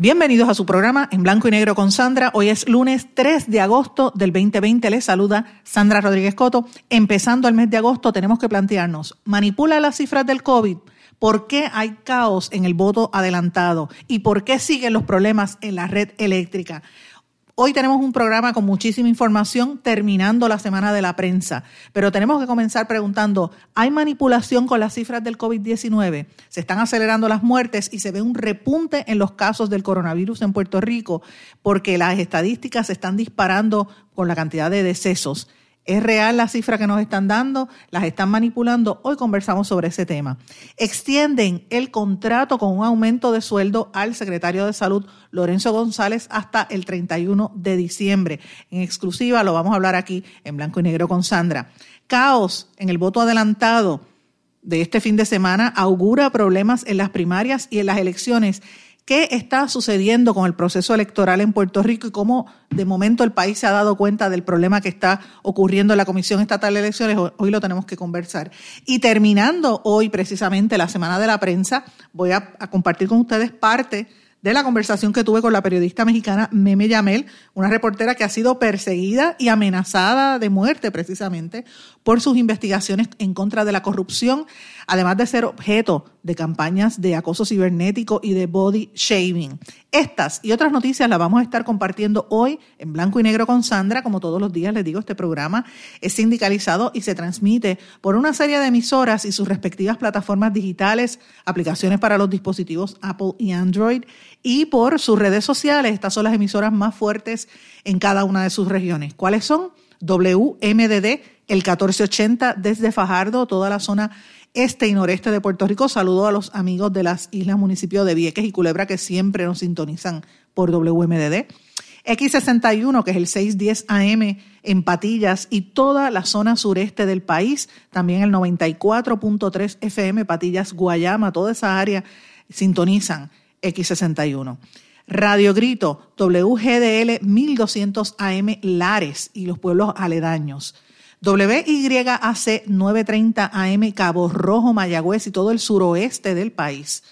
Bienvenidos a su programa en blanco y negro con Sandra. Hoy es lunes 3 de agosto del 2020. Les saluda Sandra Rodríguez Coto. Empezando el mes de agosto tenemos que plantearnos, ¿manipula las cifras del COVID? ¿Por qué hay caos en el voto adelantado? ¿Y por qué siguen los problemas en la red eléctrica? Hoy tenemos un programa con muchísima información terminando la semana de la prensa, pero tenemos que comenzar preguntando, ¿hay manipulación con las cifras del COVID-19? Se están acelerando las muertes y se ve un repunte en los casos del coronavirus en Puerto Rico porque las estadísticas se están disparando con la cantidad de decesos. ¿Es real la cifra que nos están dando? ¿Las están manipulando? Hoy conversamos sobre ese tema. Extienden el contrato con un aumento de sueldo al secretario de Salud, Lorenzo González, hasta el 31 de diciembre. En exclusiva lo vamos a hablar aquí en blanco y negro con Sandra. Caos en el voto adelantado de este fin de semana augura problemas en las primarias y en las elecciones qué está sucediendo con el proceso electoral en Puerto Rico y cómo de momento el país se ha dado cuenta del problema que está ocurriendo en la Comisión Estatal de Elecciones. Hoy lo tenemos que conversar. Y terminando hoy precisamente la Semana de la Prensa, voy a, compartir con ustedes parte de la conversación que tuve con la periodista mexicana Meme Yamel, una reportera que ha sido perseguida y amenazada de muerte precisamente por sus investigaciones en contra de la corrupción, además de ser objeto de campañas de acoso cibernético y de body shaming. Estas y otras noticias las vamos a estar compartiendo hoy en blanco y negro con Sandra. Como todos los días les digo, este programa es sindicalizado y se transmite por una serie de emisoras y sus respectivas plataformas digitales, aplicaciones para los dispositivos Apple y Android y por sus redes sociales. Estas son las emisoras más fuertes en cada una de sus regiones. ¿Cuáles son? WMDD, el 1480 desde Fajardo, toda la zona este y noreste de Puerto Rico. Saludo a los amigos de las islas municipios de Vieques y Culebra que siempre nos sintonizan por WMDD. X61, que es el 610 AM en Patillas y toda la zona sureste del país. También el 94.3 FM, Patillas, Guayama, toda esa área sintonizan X61. Radio Grito, WGDL 1200 AM Lares y los pueblos aledaños. WYAC 930 AM Cabo Rojo, Mayagüez y todo el suroeste del país.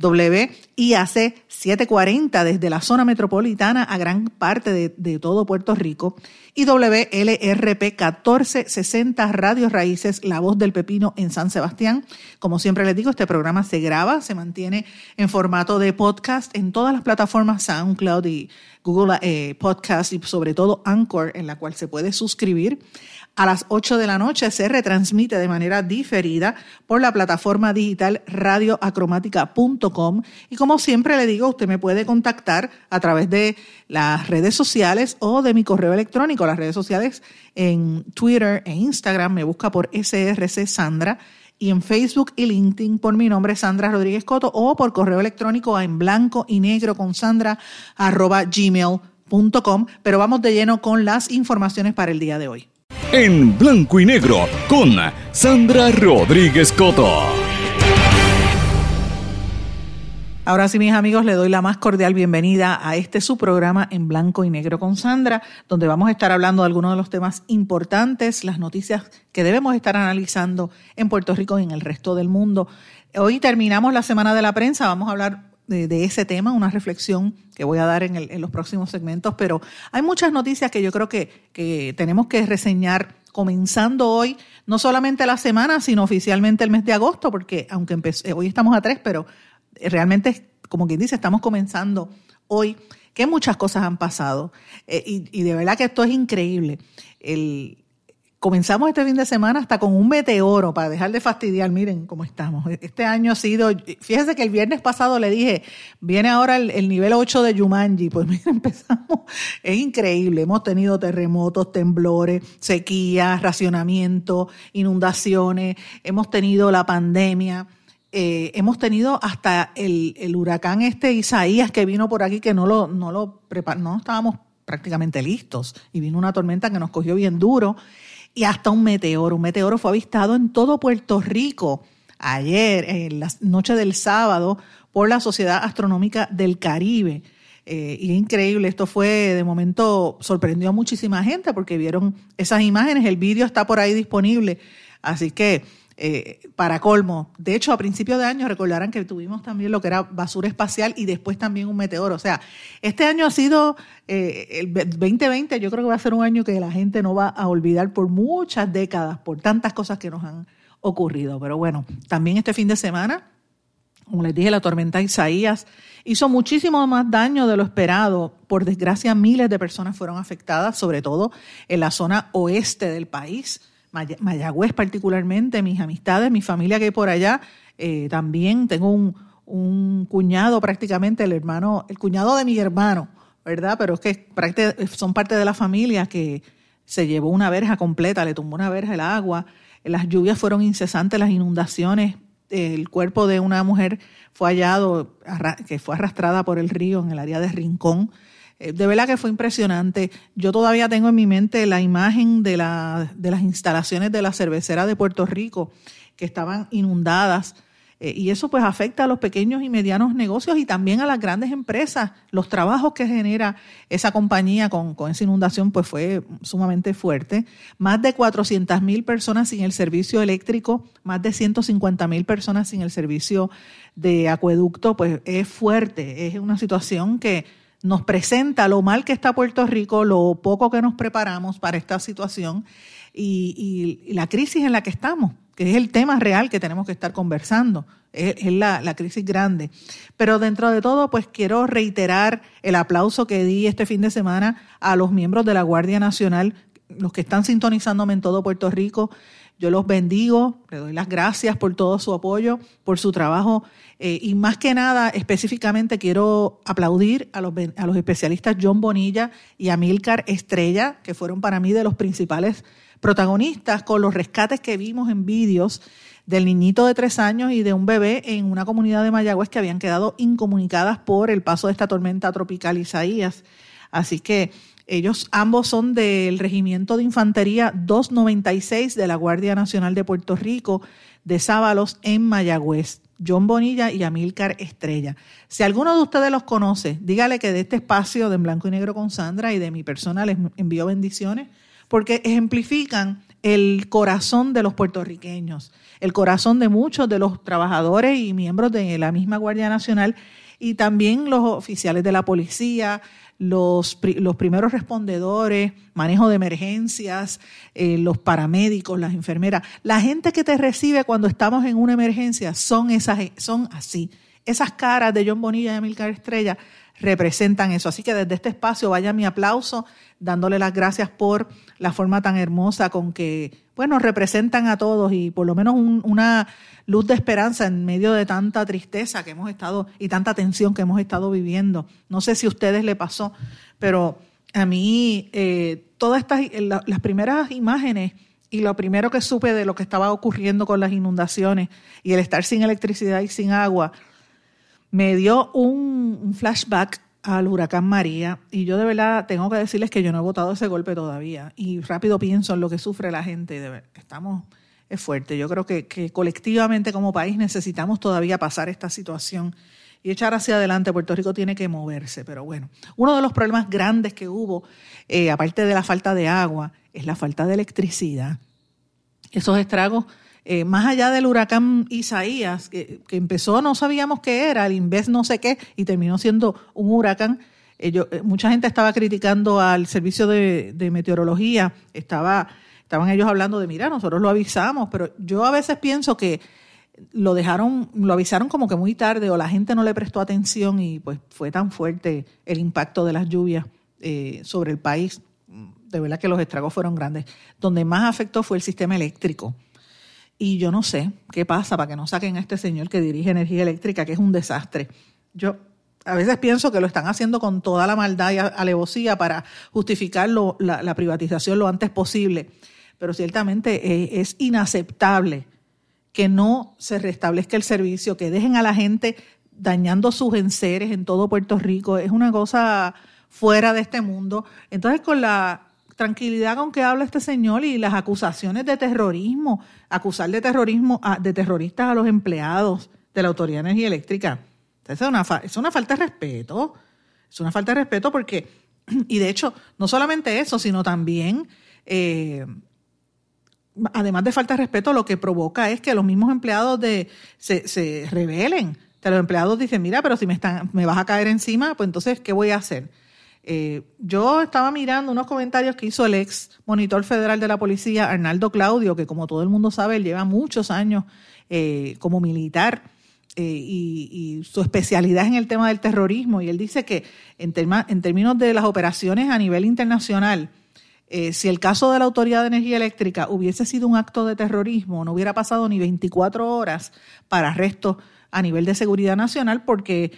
WIAC 740 desde la zona metropolitana a gran parte de, todo Puerto Rico y WLRP 1460 Radio Raíces, La Voz del Pepino en San Sebastián. Como siempre les digo, este programa se graba, se mantiene en formato de podcast en todas las plataformas SoundCloud y Google eh, Podcast y sobre todo Anchor, en la cual se puede suscribir a las 8 de la noche se retransmite de manera diferida por la plataforma digital radioacromática.com y como siempre le digo, usted me puede contactar a través de las redes sociales o de mi correo electrónico. Las redes sociales en Twitter e Instagram me busca por SRC Sandra y en Facebook y LinkedIn por mi nombre Sandra Rodríguez Coto o por correo electrónico en blanco y negro con Sandra arroba gmail.com. Pero vamos de lleno con las informaciones para el día de hoy en blanco y negro con Sandra Rodríguez Coto. Ahora sí, mis amigos, le doy la más cordial bienvenida a este su programa en blanco y negro con Sandra, donde vamos a estar hablando de algunos de los temas importantes, las noticias que debemos estar analizando en Puerto Rico y en el resto del mundo. Hoy terminamos la semana de la prensa, vamos a hablar de, ese tema, una reflexión que voy a dar en, en, los próximos segmentos, pero hay muchas noticias que yo creo que, que tenemos que reseñar comenzando hoy, no solamente la semana, sino oficialmente el mes de agosto, porque aunque eh, hoy estamos a tres, pero realmente, como quien dice, estamos comenzando hoy, que muchas cosas han pasado. Eh, y, y, de verdad que esto es increíble. El, comenzamos este fin de semana hasta con un meteoro para dejar de fastidiar. Miren cómo estamos. Este año ha sido, fíjese que el viernes pasado le dije, viene ahora el, nivel 8 de Yumanji. Pues miren, empezamos. Es increíble. Hemos tenido terremotos, temblores, sequías, racionamiento, inundaciones. Hemos tenido la pandemia. Eh, hemos tenido hasta el, huracán este Isaías que vino por aquí que no lo, no lo no estábamos prácticamente listos y vino una tormenta que nos cogió bien duro y hasta un meteoro. Un meteoro fue avistado en todo Puerto Rico ayer, en la noche del sábado, por la Sociedad Astronómica del Caribe. Eh, y es increíble, esto fue, de momento, sorprendió a muchísima gente porque vieron esas imágenes, el vídeo está por ahí disponible. Así que eh, para colmo. De hecho, a principios de año recordarán que tuvimos también lo que era basura espacial y después también un meteoro. O sea, este año ha sido, eh, el 2020 yo creo que va a ser un año que la gente no va a olvidar por muchas décadas, por tantas cosas que nos han ocurrido. Pero bueno, también este fin de semana, como les dije, la tormenta Isaías hizo muchísimo más daño de lo esperado. Por desgracia, miles de personas fueron afectadas, sobre todo en la zona oeste del país Mayagüez particularmente, mis amistades, mi familia que hay por allá, eh, también tengo un, cuñado prácticamente, el hermano, el cuñado de mi hermano, ¿verdad? Pero es que son parte de la familia que se llevó una verja completa, le tumbó una verja el agua, las lluvias fueron incesantes, las inundaciones, el cuerpo de una mujer fue hallado, que fue arrastrada por el río en el área de Rincón, de verdad que fue impresionante. Yo todavía tengo en mi mente la imagen de las instalaciones de la cervecera de Puerto Rico que estaban inundadas. Eh, y eso pues afecta a los pequeños y medianos negocios y también a las grandes empresas. Los trabajos que genera esa compañía con, con esa inundación pues fue sumamente fuerte. Más de 400 mil personas sin el servicio eléctrico, más de 150 mil personas sin el servicio de acueducto, pues es fuerte. Es una situación que nos presenta lo mal que está Puerto Rico, lo poco que nos preparamos para esta situación y, la crisis en la que estamos, que es el tema real que tenemos que estar conversando, es, la, la, crisis grande. Pero dentro de todo, pues quiero reiterar el aplauso que di este fin de semana a los miembros de la Guardia Nacional, los que están sintonizándome en todo Puerto Rico. Yo los bendigo, les doy las gracias por todo su apoyo, por su trabajo eh, y más que nada, específicamente quiero aplaudir a los, a los especialistas John Bonilla y Amilcar Estrella, que fueron para mí de los principales protagonistas con los rescates que vimos en vídeos del niñito de tres años y de un bebé en una comunidad de Mayagüez que habían quedado incomunicadas por el paso de esta tormenta tropical Isaías. Así que ellos ambos son del Regimiento de Infantería 296 de la Guardia Nacional de Puerto Rico de Sábalos en Mayagüez. John Bonilla y Amílcar Estrella. Si alguno de ustedes los conoce, dígale que de este espacio de En Blanco y Negro con Sandra y de mi persona les envío bendiciones, porque ejemplifican el corazón de los puertorriqueños, el corazón de muchos de los trabajadores y miembros de la misma Guardia Nacional y también los oficiales de la policía, los, los primeros respondedores, manejo de emergencias, eh, los paramédicos, las enfermeras, la gente que te recibe cuando estamos en una emergencia son, esas, son así. Esas caras de John Bonilla y Amilcar Estrella representan eso. Así que desde este espacio vaya mi aplauso, dándole las gracias por la forma tan hermosa con que, bueno, representan a todos y por lo menos una luz de esperanza en medio de tanta tristeza que hemos estado y tanta tensión que hemos estado viviendo. No sé si a ustedes le pasó, pero a mí eh, todas estas, las primeras imágenes y lo primero que supe de lo que estaba ocurriendo con las inundaciones y el estar sin electricidad y sin agua, me dio un, flashback al huracán María y yo de verdad tengo que decirles que yo no he votado ese golpe todavía y rápido pienso en lo que sufre la gente. De estamos es fuerte. Yo creo que, colectivamente como país necesitamos todavía pasar esta situación y echar hacia adelante. Puerto Rico tiene que moverse, pero bueno, uno de los problemas grandes que hubo, eh, aparte de la falta de agua, es la falta de electricidad. Esos estragos eh, más allá del huracán Isaías, que, empezó, no sabíamos qué era, el Inves no sé qué, y terminó siendo un huracán. Eh, eh, mucha gente estaba criticando al servicio de, meteorología, estaba, estaban ellos hablando de, mira, nosotros lo avisamos, pero yo a veces pienso que lo dejaron, lo avisaron como que muy tarde o la gente no le prestó atención y pues fue tan fuerte el impacto de las lluvias sobre el país de verdad que los estragos fueron grandes. Donde más afectó fue el sistema eléctrico. Y yo no sé qué pasa para que no saquen a este señor que dirige energía eléctrica, que es un desastre. Yo a veces pienso que lo están haciendo con toda la maldad y alevosía para justificar la, privatización lo antes posible. Pero ciertamente es inaceptable que no se restablezca el servicio, que dejen a la gente dañando sus enseres en todo Puerto Rico. Es una cosa fuera de este mundo. Entonces, con la tranquilidad con que habla este señor y las acusaciones de terrorismo, acusar de terrorismo a, de terroristas a los empleados de la Autoridad de Energía Eléctrica, es una, falta de respeto. Es una falta de respeto porque, y de hecho, no solamente eso, sino también, eh, además de falta de respeto, lo que provoca es que los mismos empleados de, se, se rebelen. los empleados dicen, mira, pero si me, están, me vas a caer encima, pues entonces, ¿qué voy a hacer? Eh, yo estaba mirando unos comentarios que hizo el ex monitor federal de la policía, Arnaldo Claudio, que como todo el mundo sabe, él lleva muchos años eh, como militar eh, y, su especialidad en el tema del terrorismo. Y él dice que en, en términos de las operaciones a nivel internacional, si el caso de la Autoridad de Energía Eléctrica hubiese sido un acto de terrorismo, no hubiera pasado ni 24 horas para arresto a nivel de seguridad nacional, porque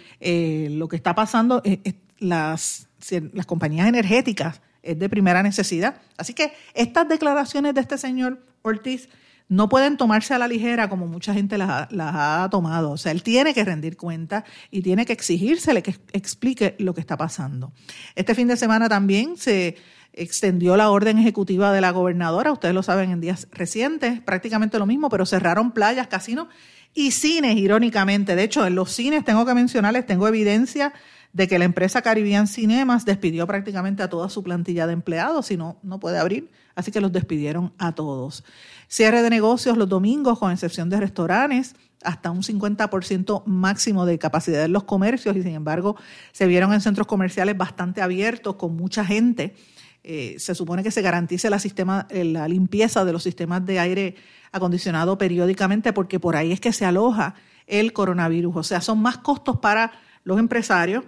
lo que está pasando es las las compañías energéticas es de primera necesidad. Así que estas declaraciones de este señor Ortiz no pueden tomarse a la ligera como mucha gente las ha, tomado. O sea, él tiene que rendir cuenta y tiene que exigírsele que explique lo que está pasando. Este fin de semana también se extendió la orden ejecutiva de la gobernadora, ustedes lo saben en días recientes, prácticamente lo mismo, pero cerraron playas, casinos y cines, irónicamente. De hecho, en los cines tengo que mencionarles, tengo evidencia de que la empresa Caribbean Cinemas despidió prácticamente a toda su plantilla de empleados y no, no puede abrir, así que los despidieron a todos. Cierre de negocios los domingos, con excepción de restaurantes, hasta un 50% máximo de capacidad en los comercios y sin embargo se vieron en centros comerciales bastante abiertos con mucha gente. Eh, se supone que se garantice la, eh, la limpieza de los sistemas de aire acondicionado periódicamente porque por ahí es que se aloja el coronavirus. O sea, son más costos para los empresarios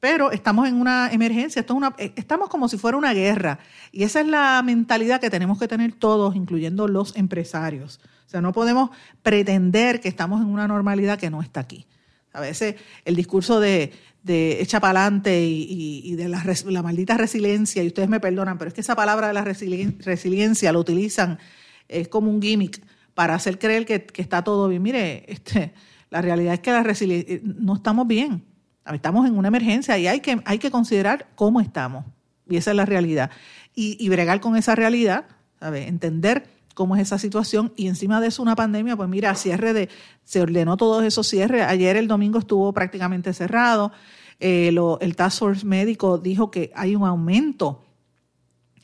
pero estamos en una emergencia, esto es una, eh, estamos como si fuera una guerra. Y esa es la mentalidad que tenemos que tener todos, incluyendo los empresarios. O sea, no podemos pretender que estamos en una normalidad que no está aquí. A veces el discurso de, de echa para adelante y, de la, la, maldita resiliencia, y ustedes me perdonan, pero es que esa palabra de la resiliencia lo utilizan, es como un gimmick para hacer creer que, que está todo bien. Mire, este, la realidad es que la resiliencia, no estamos bien Estamos en una emergencia y hay que, considerar cómo estamos. Y esa es la realidad. Y, bregar con esa realidad, entender cómo es esa situación y encima de eso una pandemia, pues mira, cierre de, se ordenó todos esos cierres. Ayer el domingo estuvo prácticamente cerrado. Eh, el Task Force médico dijo que hay un aumento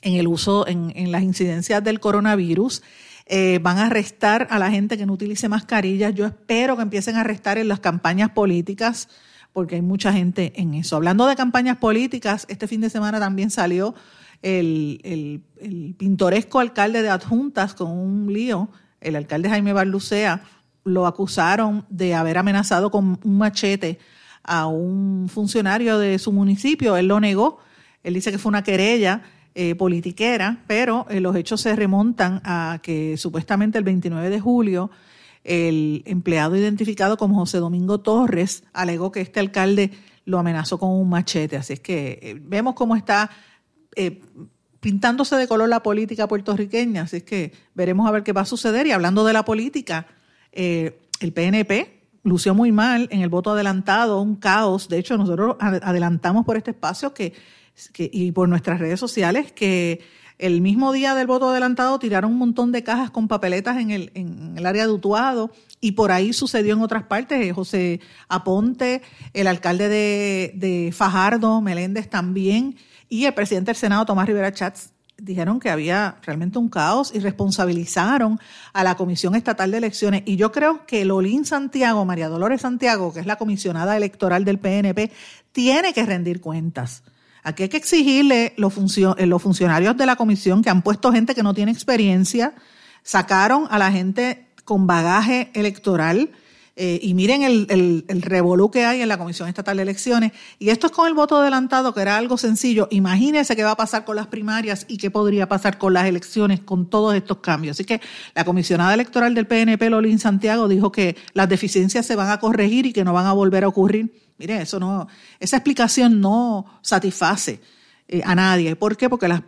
en el uso, en, las incidencias del coronavirus. Eh, van a arrestar a la gente que no utilice mascarillas. Yo espero que empiecen a arrestar en las campañas políticas porque hay mucha gente en eso. Hablando de campañas políticas, este fin de semana también salió el, pintoresco alcalde de Adjuntas con un lío. El alcalde Jaime Barlucea lo acusaron de haber amenazado con un machete a un funcionario de su municipio. Él lo negó. Él dice que fue una querella eh, politiquera, pero eh, los hechos se remontan a que supuestamente el 29 de julio el empleado identificado como José Domingo Torres alegó que este alcalde lo amenazó con un machete. Así es que eh, vemos cómo está eh, pintándose de color la política puertorriqueña. Así es que veremos a ver qué va a suceder. Y hablando de la política, eh, el PNP lució muy mal en el voto adelantado, un caos. De hecho, nosotros adelantamos por este espacio que, que y por nuestras redes sociales que el mismo día del voto adelantado tiraron un montón de cajas con papeletas en el, en el área de Utuado y por ahí sucedió en otras partes. Eh, José Aponte, el alcalde de, Fajardo, Meléndez también, y el presidente del Senado, Tomás Rivera Chats, dijeron que había realmente un caos y responsabilizaron a la Comisión Estatal de Elecciones. Y yo creo que Lolín Santiago, María Dolores Santiago, que es la comisionada electoral del PNP, tiene que rendir cuentas Aquí hay que exigirle los, eh, los funcionarios de la comisión que han puesto gente que no tiene experiencia, sacaron a la gente con bagaje electoral Eh, y miren el, el, el revolú que hay en la Comisión Estatal de Elecciones. Y esto es con el voto adelantado, que era algo sencillo. Imagínense qué va a pasar con las primarias y qué podría pasar con las elecciones con todos estos cambios. Así que la comisionada electoral del PNP, Lolín Santiago, dijo que las deficiencias se van a corregir y que no van a volver a ocurrir. Mire, eso no, esa explicación no satisface eh, a nadie. ¿Por qué? Porque el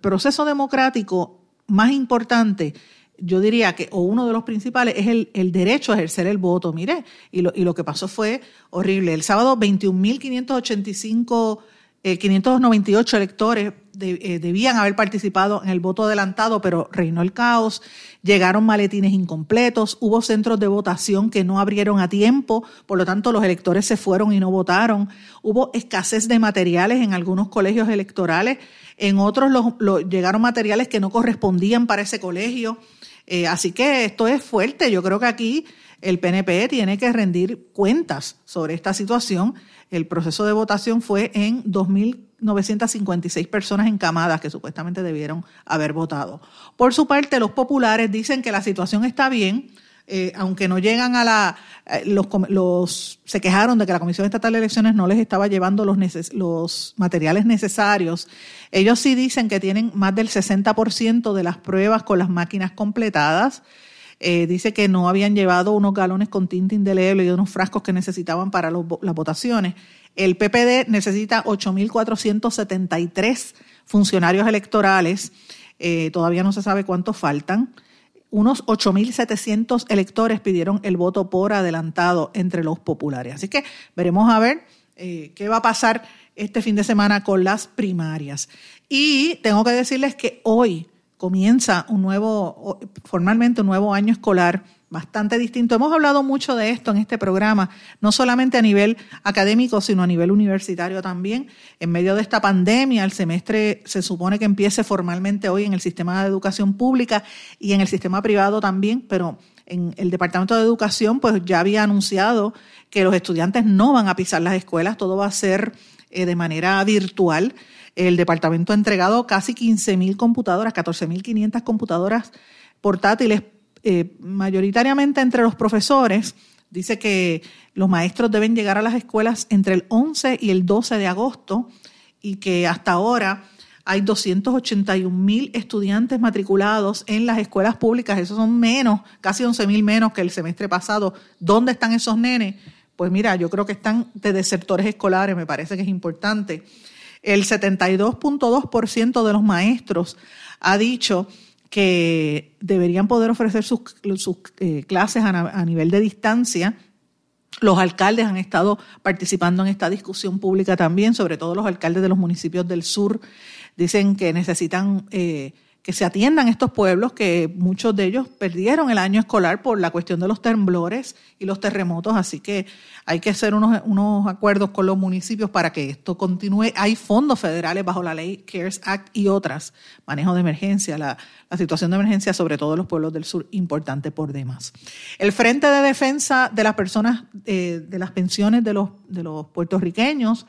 proceso democrático más importante yo diría que, o uno de los principales, es el, derecho a ejercer el voto. Mire, y lo, y lo que pasó fue horrible. El sábado, 21.585, eh, 598 electores eh, debían haber participado en el voto adelantado, pero reinó el caos. Llegaron maletines incompletos, hubo centros de votación que no abrieron a tiempo, por lo tanto los electores se fueron y no votaron. Hubo escasez de materiales en algunos colegios electorales, en otros los, llegaron materiales que no correspondían para ese colegio. Eh, así que esto es fuerte. Yo creo que aquí el PNP tiene que rendir cuentas sobre esta situación. El proceso de votación fue en 2.956 personas encamadas que supuestamente debieron haber votado. Por su parte, los populares dicen que la situación está bien, eh, aunque no llegan a la... Eh, los, los, se quejaron de que la Comisión Estatal de Elecciones no les estaba llevando los, los materiales necesarios. Ellos sí dicen que tienen más del 60% de las pruebas con las máquinas completadas. Eh, dice que no habían llevado unos galones con tinta indeleble y unos frascos que necesitaban para las votaciones. El PPD necesita 8.473 funcionarios electorales. todavía no se sabe cuántos faltan unos 8.700 electores pidieron el voto por adelantado entre los populares. Así que veremos a ver eh, qué va a pasar este fin de semana con las primarias. Y tengo que decirles que hoy comienza un nuevo, formalmente un nuevo año escolar bastante distinto. Hemos hablado mucho de esto en este programa, no solamente a nivel académico, sino a nivel universitario también. En medio de esta pandemia, el semestre se supone que empiece formalmente hoy en el sistema de educación pública y en el sistema privado también, pero en el Departamento de Educación pues ya había anunciado que los estudiantes no van a pisar las escuelas, todo va a ser eh, de manera virtual. El departamento ha entregado casi 15.000 computadoras, 14.500 computadoras portátiles eh, mayoritariamente entre los profesores, dice que los maestros deben llegar a las escuelas entre el 11 y el 12 de agosto y que hasta ahora hay 281 mil estudiantes matriculados en las escuelas públicas. Esos son menos, casi 11 mil menos que el semestre pasado. ¿Dónde están esos nenes? Pues mira, yo creo que están de desertores escolares, me parece que es importante. El 72.2% de los maestros ha dicho que deberían poder ofrecer sus, eh, clases a, nivel de distancia. Los alcaldes han estado participando en esta discusión pública también, sobre todo los alcaldes de los municipios del sur. Dicen que necesitan eh, que se atiendan estos pueblos, que muchos de ellos perdieron el año escolar por la cuestión de los temblores y los terremotos, así que hay que hacer unos, unos acuerdos con los municipios para que esto continúe. Hay fondos federales bajo la ley CARES Act y otras, manejo de emergencia, la, la situación de emergencia, sobre todo en los pueblos del sur, importante por demás. El Frente de Defensa de las Personas, eh, de las pensiones de los, de los puertorriqueños,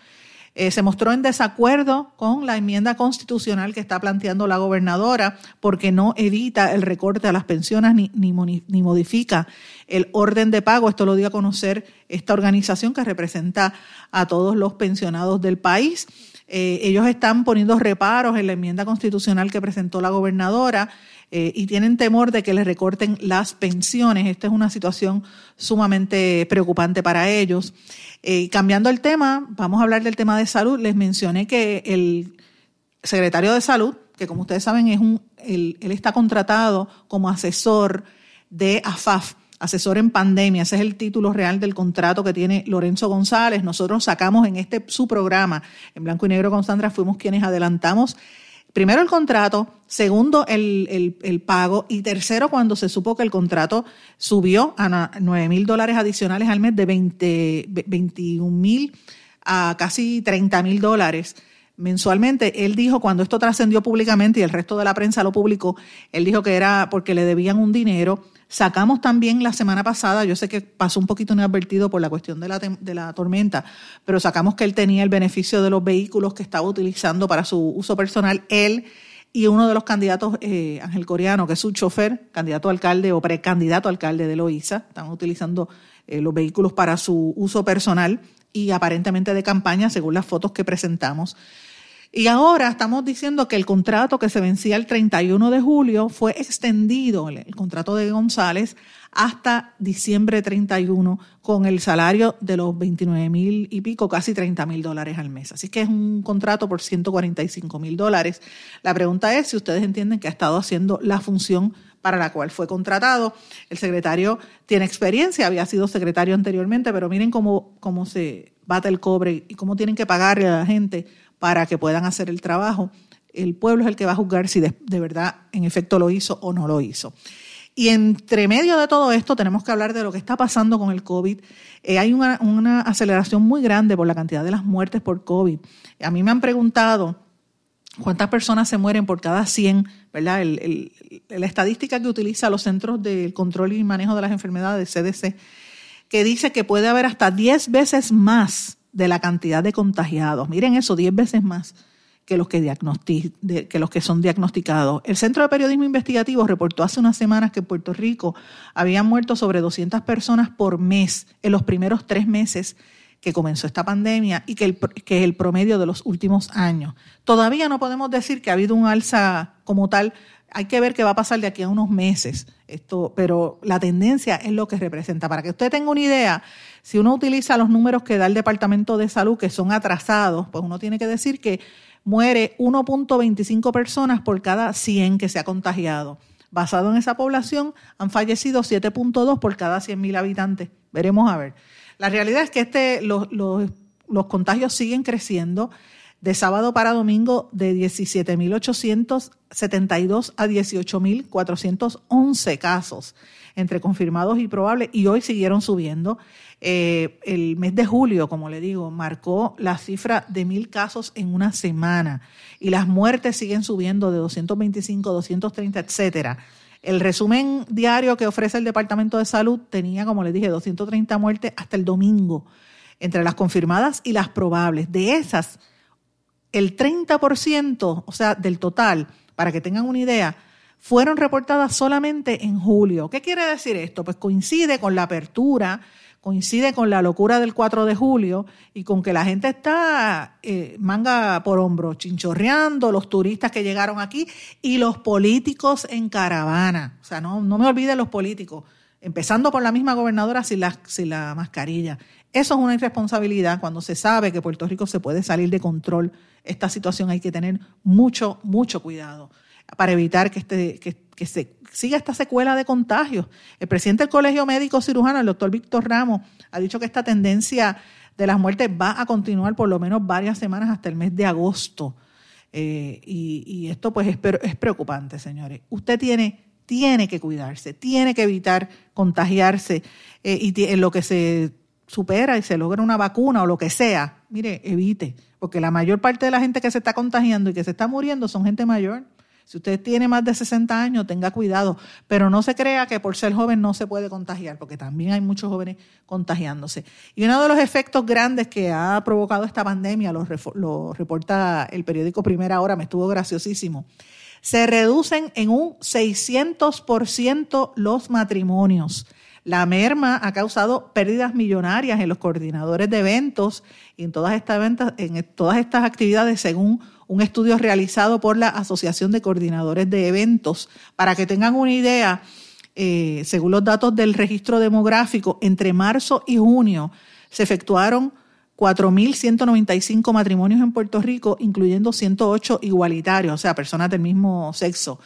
eh, se mostró en desacuerdo con la enmienda constitucional que está planteando la gobernadora porque no evita el recorte a las pensiones ni, ni, modifica el orden de pago. Esto lo dio a conocer esta organización que representa a todos los pensionados del país. Eh, ellos están poniendo reparos en la enmienda constitucional que presentó la gobernadora. Eh, y tienen temor de que les recorten las pensiones. Esta es una situación sumamente preocupante para ellos. Eh, cambiando el tema, vamos a hablar del tema de salud. Les mencioné que el secretario de salud, que como ustedes saben, es un, él, está contratado como asesor de AFAF, asesor en pandemia. Ese es el título real del contrato que tiene Lorenzo González. Nosotros sacamos en este su programa, en blanco y negro con Sandra, fuimos quienes adelantamos primero el contrato, segundo el, el, pago y tercero cuando se supo que el contrato subió a 9 mil dólares adicionales al mes de 20, 21 mil a casi 30 mil dólares mensualmente. Él dijo, cuando esto trascendió públicamente y el resto de la prensa lo publicó, él dijo que era porque le debían un dinero Sacamos también la semana pasada, yo sé que pasó un poquito inadvertido por la cuestión de la, de la tormenta, pero sacamos que él tenía el beneficio de los vehículos que estaba utilizando para su uso personal, él y uno de los candidatos, eh, Ángel Coreano, que es su chofer, candidato a alcalde o precandidato a alcalde de Loíza, están utilizando eh, los vehículos para su uso personal y aparentemente de campaña, según las fotos que presentamos. Y ahora estamos diciendo que el contrato que se vencía el 31 de julio fue extendido, el contrato de González, hasta diciembre 31 con el salario de los 29 mil y pico, casi 30 mil dólares al mes. Así que es un contrato por 145 mil dólares. La pregunta es si ustedes entienden que ha estado haciendo la función para la cual fue contratado. El secretario tiene experiencia, había sido secretario anteriormente, pero miren cómo, cómo se bate el cobre y cómo tienen que pagarle a la gente para que puedan hacer el trabajo. El pueblo es el que va a juzgar si de, verdad en efecto lo hizo o no lo hizo. Y entre medio de todo esto tenemos que hablar de lo que está pasando con el COVID. Eh, hay una, aceleración muy grande por la cantidad de las muertes por COVID. A mí me han preguntado cuántas personas se mueren por cada 100, ¿verdad? la estadística que utiliza los Centros de Control y Manejo de las Enfermedades, CDC, que dice que puede haber hasta 10 veces más de la cantidad de contagiados. Miren eso, 10 veces más que los que, que los que son diagnosticados. El Centro de Periodismo Investigativo reportó hace unas semanas que en Puerto Rico habían muerto sobre 200 personas por mes en los primeros tres meses que comenzó esta pandemia y que, el, que es el promedio de los últimos años. Todavía no podemos decir que ha habido un alza como tal. Hay que ver qué va a pasar de aquí a unos meses. Esto, pero la tendencia es lo que representa. Para que usted tenga una idea, si uno utiliza los números que da el Departamento de Salud, que son atrasados, pues uno tiene que decir que muere 1.25 personas por cada 100 que se ha contagiado. Basado en esa población, han fallecido 7.2 por cada 100.000 habitantes. Veremos a ver. La realidad es que este, los, los, los contagios siguen creciendo de sábado para domingo de 17.872 a 18.411 casos entre confirmados y probables y hoy siguieron subiendo. Eh, el mes de julio, como le digo, marcó la cifra de mil casos en una semana y las muertes siguen subiendo de 225, 230, etcétera. El resumen diario que ofrece el Departamento de Salud tenía, como les dije, 230 muertes hasta el domingo, entre las confirmadas y las probables. De esas, el 30%, o sea, del total, para que tengan una idea, fueron reportadas solamente en julio. ¿Qué quiere decir esto? Pues coincide con la apertura, coincide con la locura del 4 de julio y con que la gente está eh, manga por hombro, chinchorreando, los turistas que llegaron aquí y los políticos en caravana. O sea, no, no me olviden los políticos, empezando por la misma gobernadora sin la, sin la mascarilla. Eso es una irresponsabilidad cuando se sabe que Puerto Rico se puede salir de control. Esta situación hay que tener mucho, mucho cuidado para evitar que, este, que, se siga esta secuela de contagios. El presidente del Colegio Médico Cirujano, el doctor Víctor Ramos, ha dicho que esta tendencia de las muertes va a continuar por lo menos varias semanas hasta el mes de agosto. Eh, y, esto pues es, es preocupante, señores. Usted tiene, tiene que cuidarse, tiene que evitar contagiarse eh, y en lo que se supera y se logra una vacuna o lo que sea, mire, evite, porque la mayor parte de la gente que se está contagiando y que se está muriendo son gente mayor. Si usted tiene más de 60 años, tenga cuidado, pero no se crea que por ser joven no se puede contagiar, porque también hay muchos jóvenes contagiándose. Y uno de los efectos grandes que ha provocado esta pandemia, lo, reporta el periódico Primera Hora, me estuvo graciosísimo, se reducen en un 600% los matrimonios. La merma ha causado pérdidas millonarias en los coordinadores de eventos y en todas estas actividades, según un estudio realizado por la Asociación de Coordinadores de Eventos. Para que tengan una idea, eh, según los datos del registro demográfico, entre marzo y junio se efectuaron 4.195 matrimonios en Puerto Rico, incluyendo 108 igualitarios, o sea, personas del mismo sexo.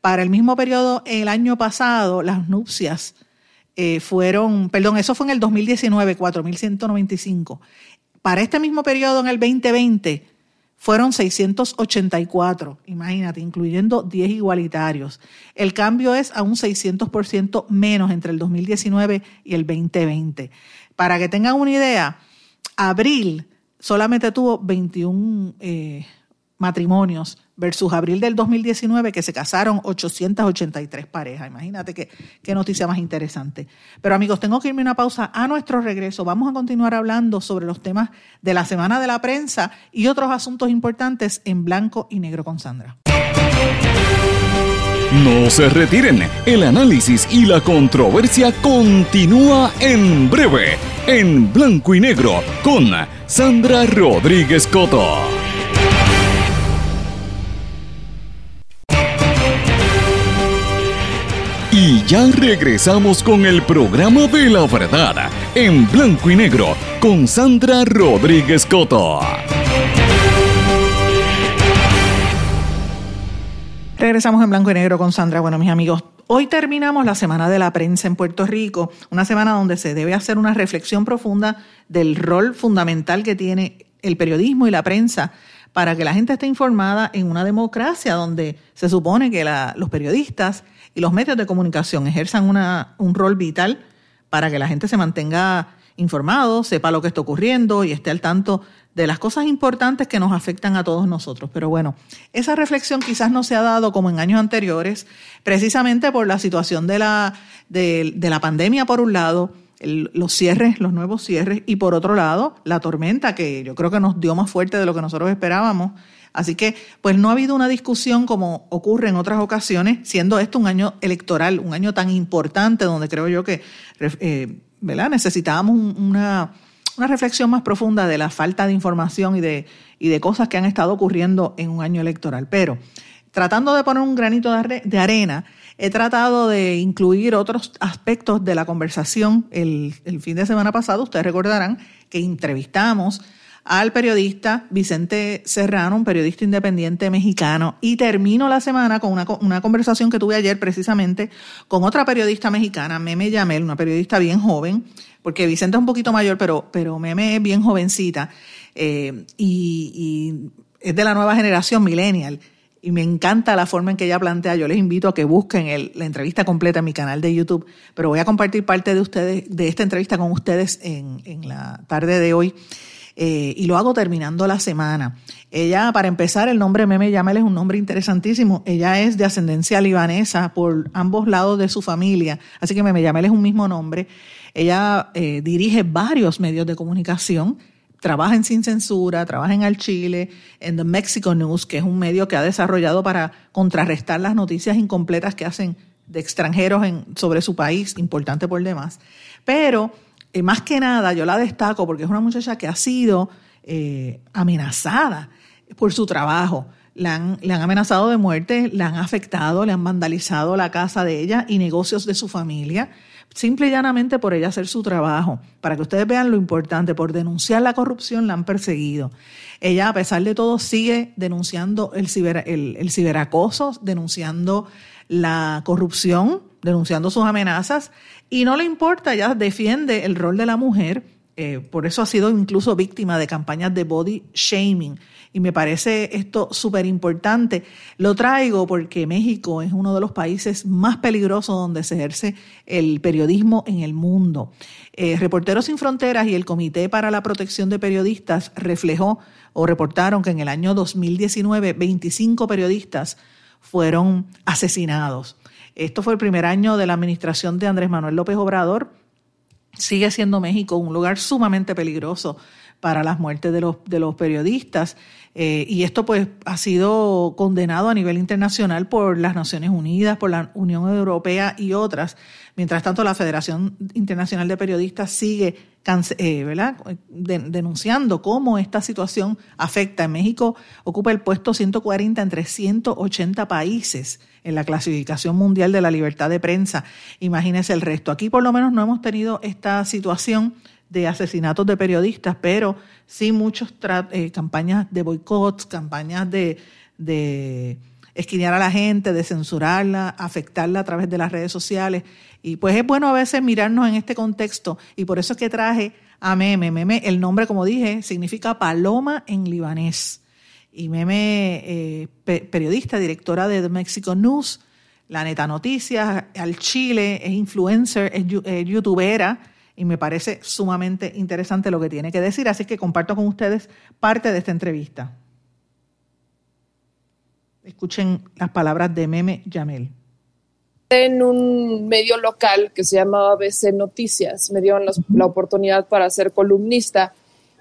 Para el mismo periodo, el año pasado, las nupcias eh, fueron, perdón, eso fue en el 2019, 4.195. Para este mismo periodo, en el 2020, fueron 684, imagínate, incluyendo 10 igualitarios. El cambio es a un 600% menos entre el 2019 y el 2020. Para que tengan una idea, abril solamente tuvo 21 eh, matrimonios versus abril del 2019 que se casaron 883 parejas. Imagínate qué, qué noticia más interesante. Pero amigos, tengo que irme una pausa. A nuestro regreso vamos a continuar hablando sobre los temas de la Semana de la Prensa y otros asuntos importantes en blanco y negro con Sandra. No se retiren, el análisis y la controversia continúa en breve, en blanco y negro, con Sandra Rodríguez Coto. Ya regresamos con el programa de la verdad, en blanco y negro, con Sandra Rodríguez Coto. Regresamos en blanco y negro con Sandra. Bueno, mis amigos, hoy terminamos la semana de la prensa en Puerto Rico, una semana donde se debe hacer una reflexión profunda del rol fundamental que tiene el periodismo y la prensa para que la gente esté informada en una democracia donde se supone que los periodistas y los medios de comunicación ejerzan una, un rol vital para que la gente se mantenga informado, sepa lo que está ocurriendo y esté al tanto de las cosas importantes que nos afectan a todos nosotros. Pero bueno, esa reflexión quizás no se ha dado como en años anteriores, precisamente por la situación de la, de, la pandemia, por un lado, los cierres, los nuevos cierres, y por otro lado, la tormenta, que yo creo que nos dio más fuerte de lo que nosotros esperábamos. Así que, pues no ha habido una discusión como ocurre en otras ocasiones, siendo esto un año electoral, un año tan importante donde creo yo que eh, ¿verdad? necesitábamos una reflexión más profunda de la falta de información y de, y de cosas que han estado ocurriendo en un año electoral. Pero tratando de poner un granito de arena, he tratado de incluir otros aspectos de la conversación. El, fin de semana pasado, ustedes recordarán que entrevistamos al periodista Vicente Serrano, un periodista independiente mexicano, y termino la semana con una, una conversación que tuve ayer precisamente con otra periodista mexicana, Meme Yamel, una periodista bien joven, porque Vicente es un poquito mayor, pero, pero Meme es bien jovencita eh, y, es de la nueva generación millennial. Y me encanta la forma en que ella plantea. Yo les invito a que busquen la entrevista completa en mi canal de YouTube, pero voy a compartir parte de ustedes, de esta entrevista con ustedes en, en la tarde de hoy. Eh, y lo hago terminando la semana. Ella, para empezar, el nombre Meme Yamel es un nombre interesantísimo. Ella es de ascendencia libanesa por ambos lados de su familia, así que Meme Yamel es un mismo nombre. Ella eh, dirige varios medios de comunicación, trabaja en Sin Censura, trabaja en Al Chile, en The Mexico News, que es un medio que ha desarrollado para contrarrestar las noticias incompletas que hacen de extranjeros en, sobre su país, importante por demás. Pero eh, más que nada yo la destaco porque es una muchacha que ha sido eh, amenazada por su trabajo. Le han, le han, amenazado de muerte, le han afectado, le han vandalizado la casa de ella y negocios de su familia simple y llanamente por ella hacer su trabajo. Para que ustedes vean lo importante, por denunciar la corrupción la han perseguido. Ella, a pesar de todo, sigue denunciando el, el, ciberacoso, denunciando la corrupción, denunciando sus amenazas, y no le importa, ella defiende el rol de la mujer, eh, por eso ha sido incluso víctima de campañas de body shaming y me parece esto súper importante. Lo traigo porque México es uno de los países más peligrosos donde se ejerce el periodismo en el mundo. Eh, Reporteros Sin Fronteras y el Comité para la Protección de Periodistas reflejó o reportaron que en el año 2019 25 periodistas fueron asesinados. Esto fue el primer año de la administración de Andrés Manuel López Obrador. Sigue siendo México un lugar sumamente peligroso para las muertes de los, de los periodistas. Eh, y esto pues ha sido condenado a nivel internacional por las Naciones Unidas, por la Unión Europea y otras. Mientras tanto, la Federación Internacional de Periodistas sigue eh, denunciando cómo esta situación afecta. En México ocupa el puesto 140 entre 180 países en la clasificación mundial de la libertad de prensa. Imagínese el resto. Aquí por lo menos no hemos tenido esta situación de asesinatos de periodistas, pero sí muchas eh, campañas de boicots, campañas de, de esquinear a la gente, de censurarla, afectarla a través de las redes sociales. Y pues es bueno a veces mirarnos en este contexto y por eso es que traje a Meme. Meme, el nombre, como dije, significa paloma en libanés. Y Meme, eh, periodista, directora de The Mexico News, La Neta Noticias, al Chile, es influencer, es, es youtubera y me parece sumamente interesante lo que tiene que decir, así que comparto con ustedes parte de esta entrevista. Escuchen las palabras de Meme Yamel. En un medio local que se llamaba BC Noticias, me dieron la, oportunidad para ser columnista.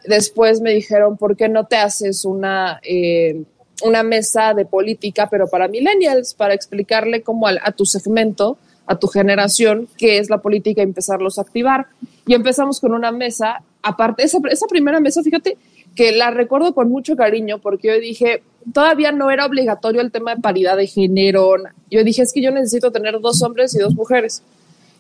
Después me dijeron, ¿por qué no te haces una, eh, una mesa de política, pero para millennials, para explicarle como a, tu segmento, a tu generación, qué es la política y empezarlos a activar. Y empezamos con una mesa, aparte, esa, esa primera mesa, fíjate, que la recuerdo con mucho cariño porque yo dije, todavía no era obligatorio el tema de paridad de género. Yo dije, es que yo necesito tener dos hombres y dos mujeres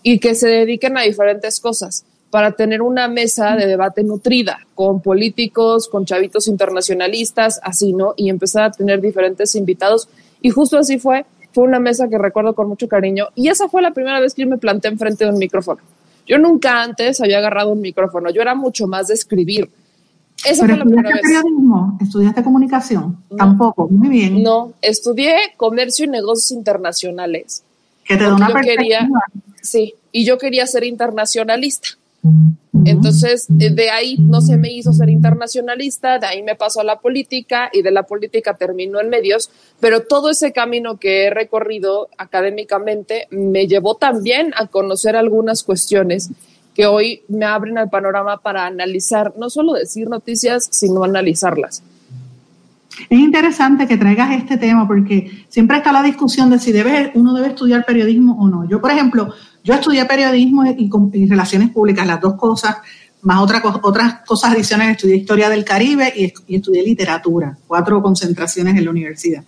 y que se dediquen a diferentes cosas para tener una mesa de debate nutrida con políticos, con chavitos internacionalistas, así, ¿no? Y empezar a tener diferentes invitados. Y justo así fue. Fue una mesa que recuerdo con mucho cariño. Y esa fue la primera vez que yo me planté enfrente de un micrófono. Yo nunca antes había agarrado un micrófono. Yo era mucho más de escribir fue la primera vez. periodismo? ¿Estudiaste comunicación? Tampoco, muy bien. No, estudié comercio y negocios internacionales. Que te da una quería, Sí, y yo quería ser internacionalista. Entonces, de ahí no se me hizo ser internacionalista, de ahí me pasó a la política y de la política terminó en medios, pero todo ese camino que he recorrido académicamente me llevó también a conocer algunas cuestiones que hoy me abren el panorama para analizar, no solo decir noticias, sino analizarlas. Es interesante que traigas este tema porque siempre está la discusión de si debe, uno debe estudiar periodismo o no. Yo, por ejemplo, yo estudié periodismo y, relaciones públicas, las dos cosas, más otra, otras cosas adicionales, estudié historia del Caribe y, y, estudié literatura, cuatro concentraciones en la universidad.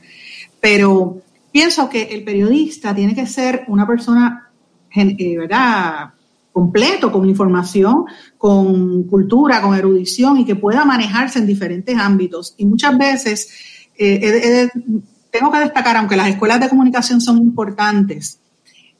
Pero pienso que el periodista tiene que ser una persona, eh, ¿verdad? Completo, con información, con cultura, con erudición y que pueda manejarse en diferentes ámbitos. Y muchas veces eh, tengo que destacar, aunque las escuelas de comunicación son importantes,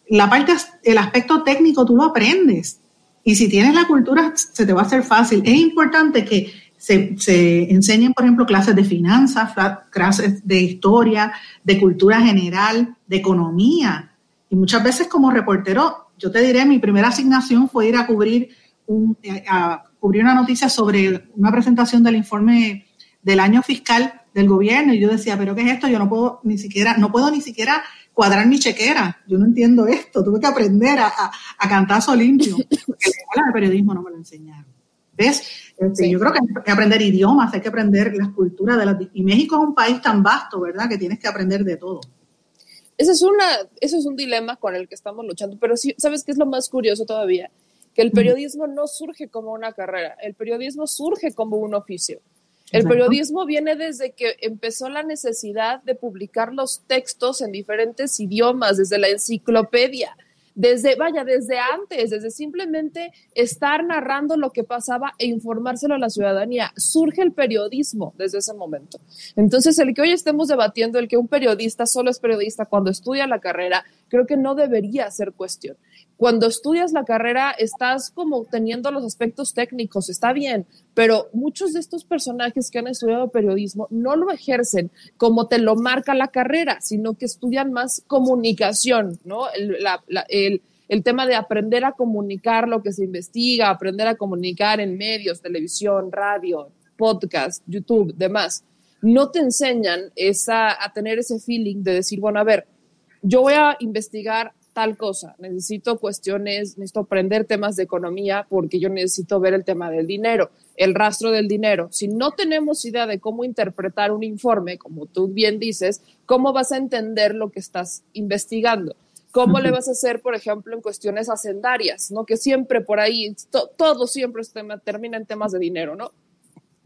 la parte, el aspecto técnico tú lo aprendes. Y si tienes la cultura, se te va a hacer fácil. Es importante que se, se enseñen, por ejemplo, clases de finanzas, clases de historia, de cultura general, de economía. Y muchas veces como reportero yo te diré, mi primera asignación fue ir a cubrir, un, eh, a cubrir una noticia sobre una presentación del informe del año fiscal del gobierno y yo decía, pero ¿qué es esto? Yo no puedo ni siquiera, no puedo ni siquiera cuadrar mi chequera. Yo no entiendo esto. Tuve que aprender a, a, cantazo limpio, porque la escuela de periodismo no me lo enseñaron. ¿Ves? Este, yo creo que hay que aprender idiomas, hay que aprender las culturas de las... Y México es un país tan vasto, ¿verdad? Que tienes que aprender de todo. Ese es, una, eso es un dilema con el que estamos luchando, pero sí, ¿sabes qué es lo más curioso todavía? Que el periodismo no surge como una carrera, el periodismo surge como un oficio. El periodismo viene desde que empezó la necesidad de publicar los textos en diferentes idiomas, desde la enciclopedia desde, vaya, desde antes, desde simplemente estar narrando lo que pasaba e informárselo a la ciudadanía. Surge el periodismo desde ese momento. Entonces, el que hoy estemos debatiendo el que un periodista solo es periodista cuando estudia la carrera, creo que no debería ser cuestión cuando estudias la carrera estás como teniendo los aspectos técnicos, está bien, pero muchos de estos personajes que han estudiado periodismo no lo ejercen como te lo marca la carrera, sino que estudian más comunicación, ¿no? El, el tema de aprender a comunicar lo que se investiga, aprender a comunicar en medios, televisión, radio, podcast, YouTube, demás. No te enseñan esa, a tener ese feeling de decir, bueno, a ver, yo voy a investigar tal cosa, necesito cuestiones, necesito aprender temas de economía porque yo necesito ver el tema del dinero, el rastro del dinero. Si no tenemos idea de cómo interpretar un informe, como tú bien dices, ¿cómo vas a entender lo que estás investigando? ¿Cómo le vas a hacer, por ejemplo, en cuestiones hacendarias, ¿no? Que siempre por ahí, todo siempre termina en temas de dinero, ¿no?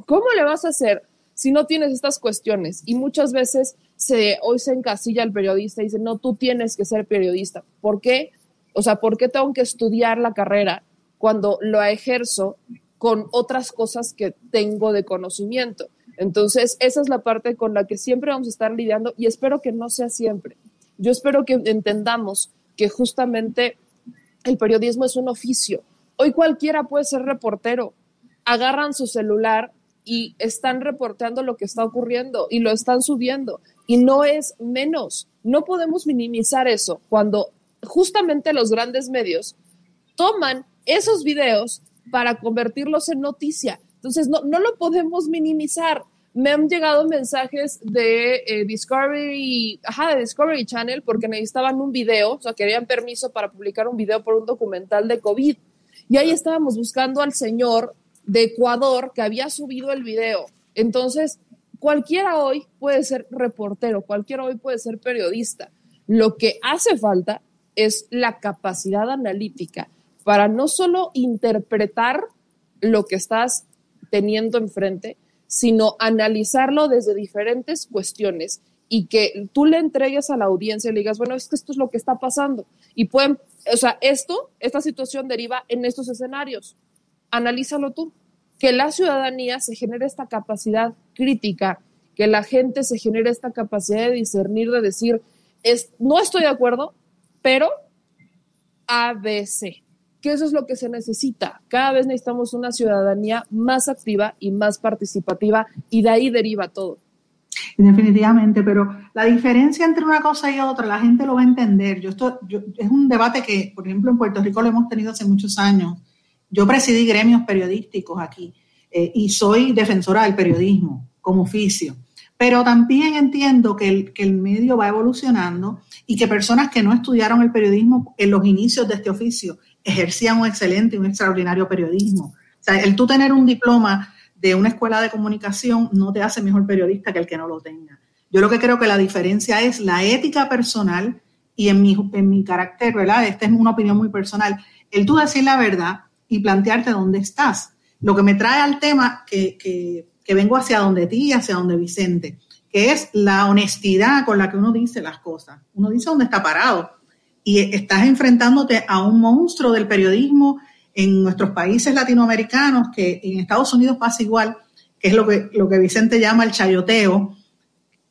¿Cómo le vas a hacer si no tienes estas cuestiones? Y muchas veces se, hoy se encasilla el periodista y dice, no, tú tienes que ser periodista. ¿Por qué? O sea, ¿por qué tengo que estudiar la carrera cuando lo ejerzo con otras cosas que tengo de conocimiento? Entonces, esa es la parte con la que siempre vamos a estar lidiando y espero que no sea siempre. Yo espero que entendamos que justamente el periodismo es un oficio. Hoy cualquiera puede ser reportero. Agarran su celular y están reporteando lo que está ocurriendo y lo están subiendo y no es menos. No podemos minimizar eso cuando justamente los grandes medios toman esos videos para convertirlos en noticia. Entonces, no, no lo podemos minimizar. Me han llegado mensajes de eh, Discovery, ajá, de Discovery Channel porque necesitaban un video, o sea, querían permiso para publicar un video por un documental de COVID. Y ahí estábamos buscando al señor de Ecuador que había subido el video. Entonces, cualquiera hoy puede ser reportero, cualquiera hoy puede ser periodista. Lo que hace falta es la capacidad analítica para no solo interpretar lo que estás teniendo enfrente, sino analizarlo desde diferentes cuestiones y que tú le entregues a la audiencia y le digas, bueno, es que esto es lo que está pasando. Y pueden, o sea, esto, esta situación deriva en estos escenarios. Analízalo tú. Que la ciudadanía se genere esta capacidad crítica, que la gente se genere esta capacidad de discernir, de decir, es, no estoy de acuerdo, pero ABC que eso es lo que se necesita. Cada vez necesitamos una ciudadanía más activa y más participativa y de ahí deriva todo. Definitivamente, pero la diferencia entre una cosa y otra, la gente lo va a entender. Yo, esto, es un debate que, por ejemplo, en Puerto Rico lo hemos tenido hace muchos años. Yo presidí gremios periodísticos aquí eh, y soy defensora del periodismo como oficio. Pero también entiendo que el, que el medio va evolucionando y que personas que no estudiaron el periodismo en los inicios de este oficio ejercían un excelente y un extraordinario periodismo. O sea, el tú tener un diploma de una escuela de comunicación no te hace mejor periodista que el que no lo tenga. Yo lo que creo que la diferencia es la ética personal y en mi, en mi carácter, ¿verdad? Esta es una opinión muy personal. El tú decir la verdad y plantearte dónde estás. Lo que me trae al tema que, que, vengo hacia donde ti y hacia donde Vicente, que es la honestidad con la que uno dice las cosas. Uno dice dónde está parado y estás enfrentándote a un monstruo del periodismo en nuestros países latinoamericanos, que en Estados Unidos pasa igual, que es lo que, lo que Vicente llama el chayoteo,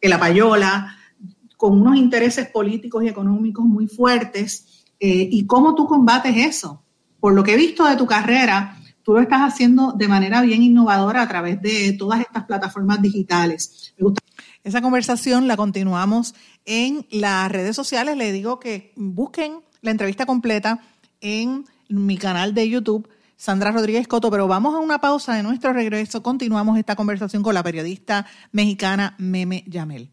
la payola, con unos intereses políticos y económicos muy fuertes. Eh, ¿Y cómo tú combates eso? Por lo que he visto de tu carrera, tú lo estás haciendo de manera bien innovadora a través de todas estas plataformas digitales. Esa conversación la continuamos en las redes sociales. Le digo que busquen la entrevista completa en mi canal de YouTube, Sandra Rodríguez Coto, pero vamos a una pausa de nuestro regreso. Continuamos esta conversación con la periodista mexicana Meme Yamel.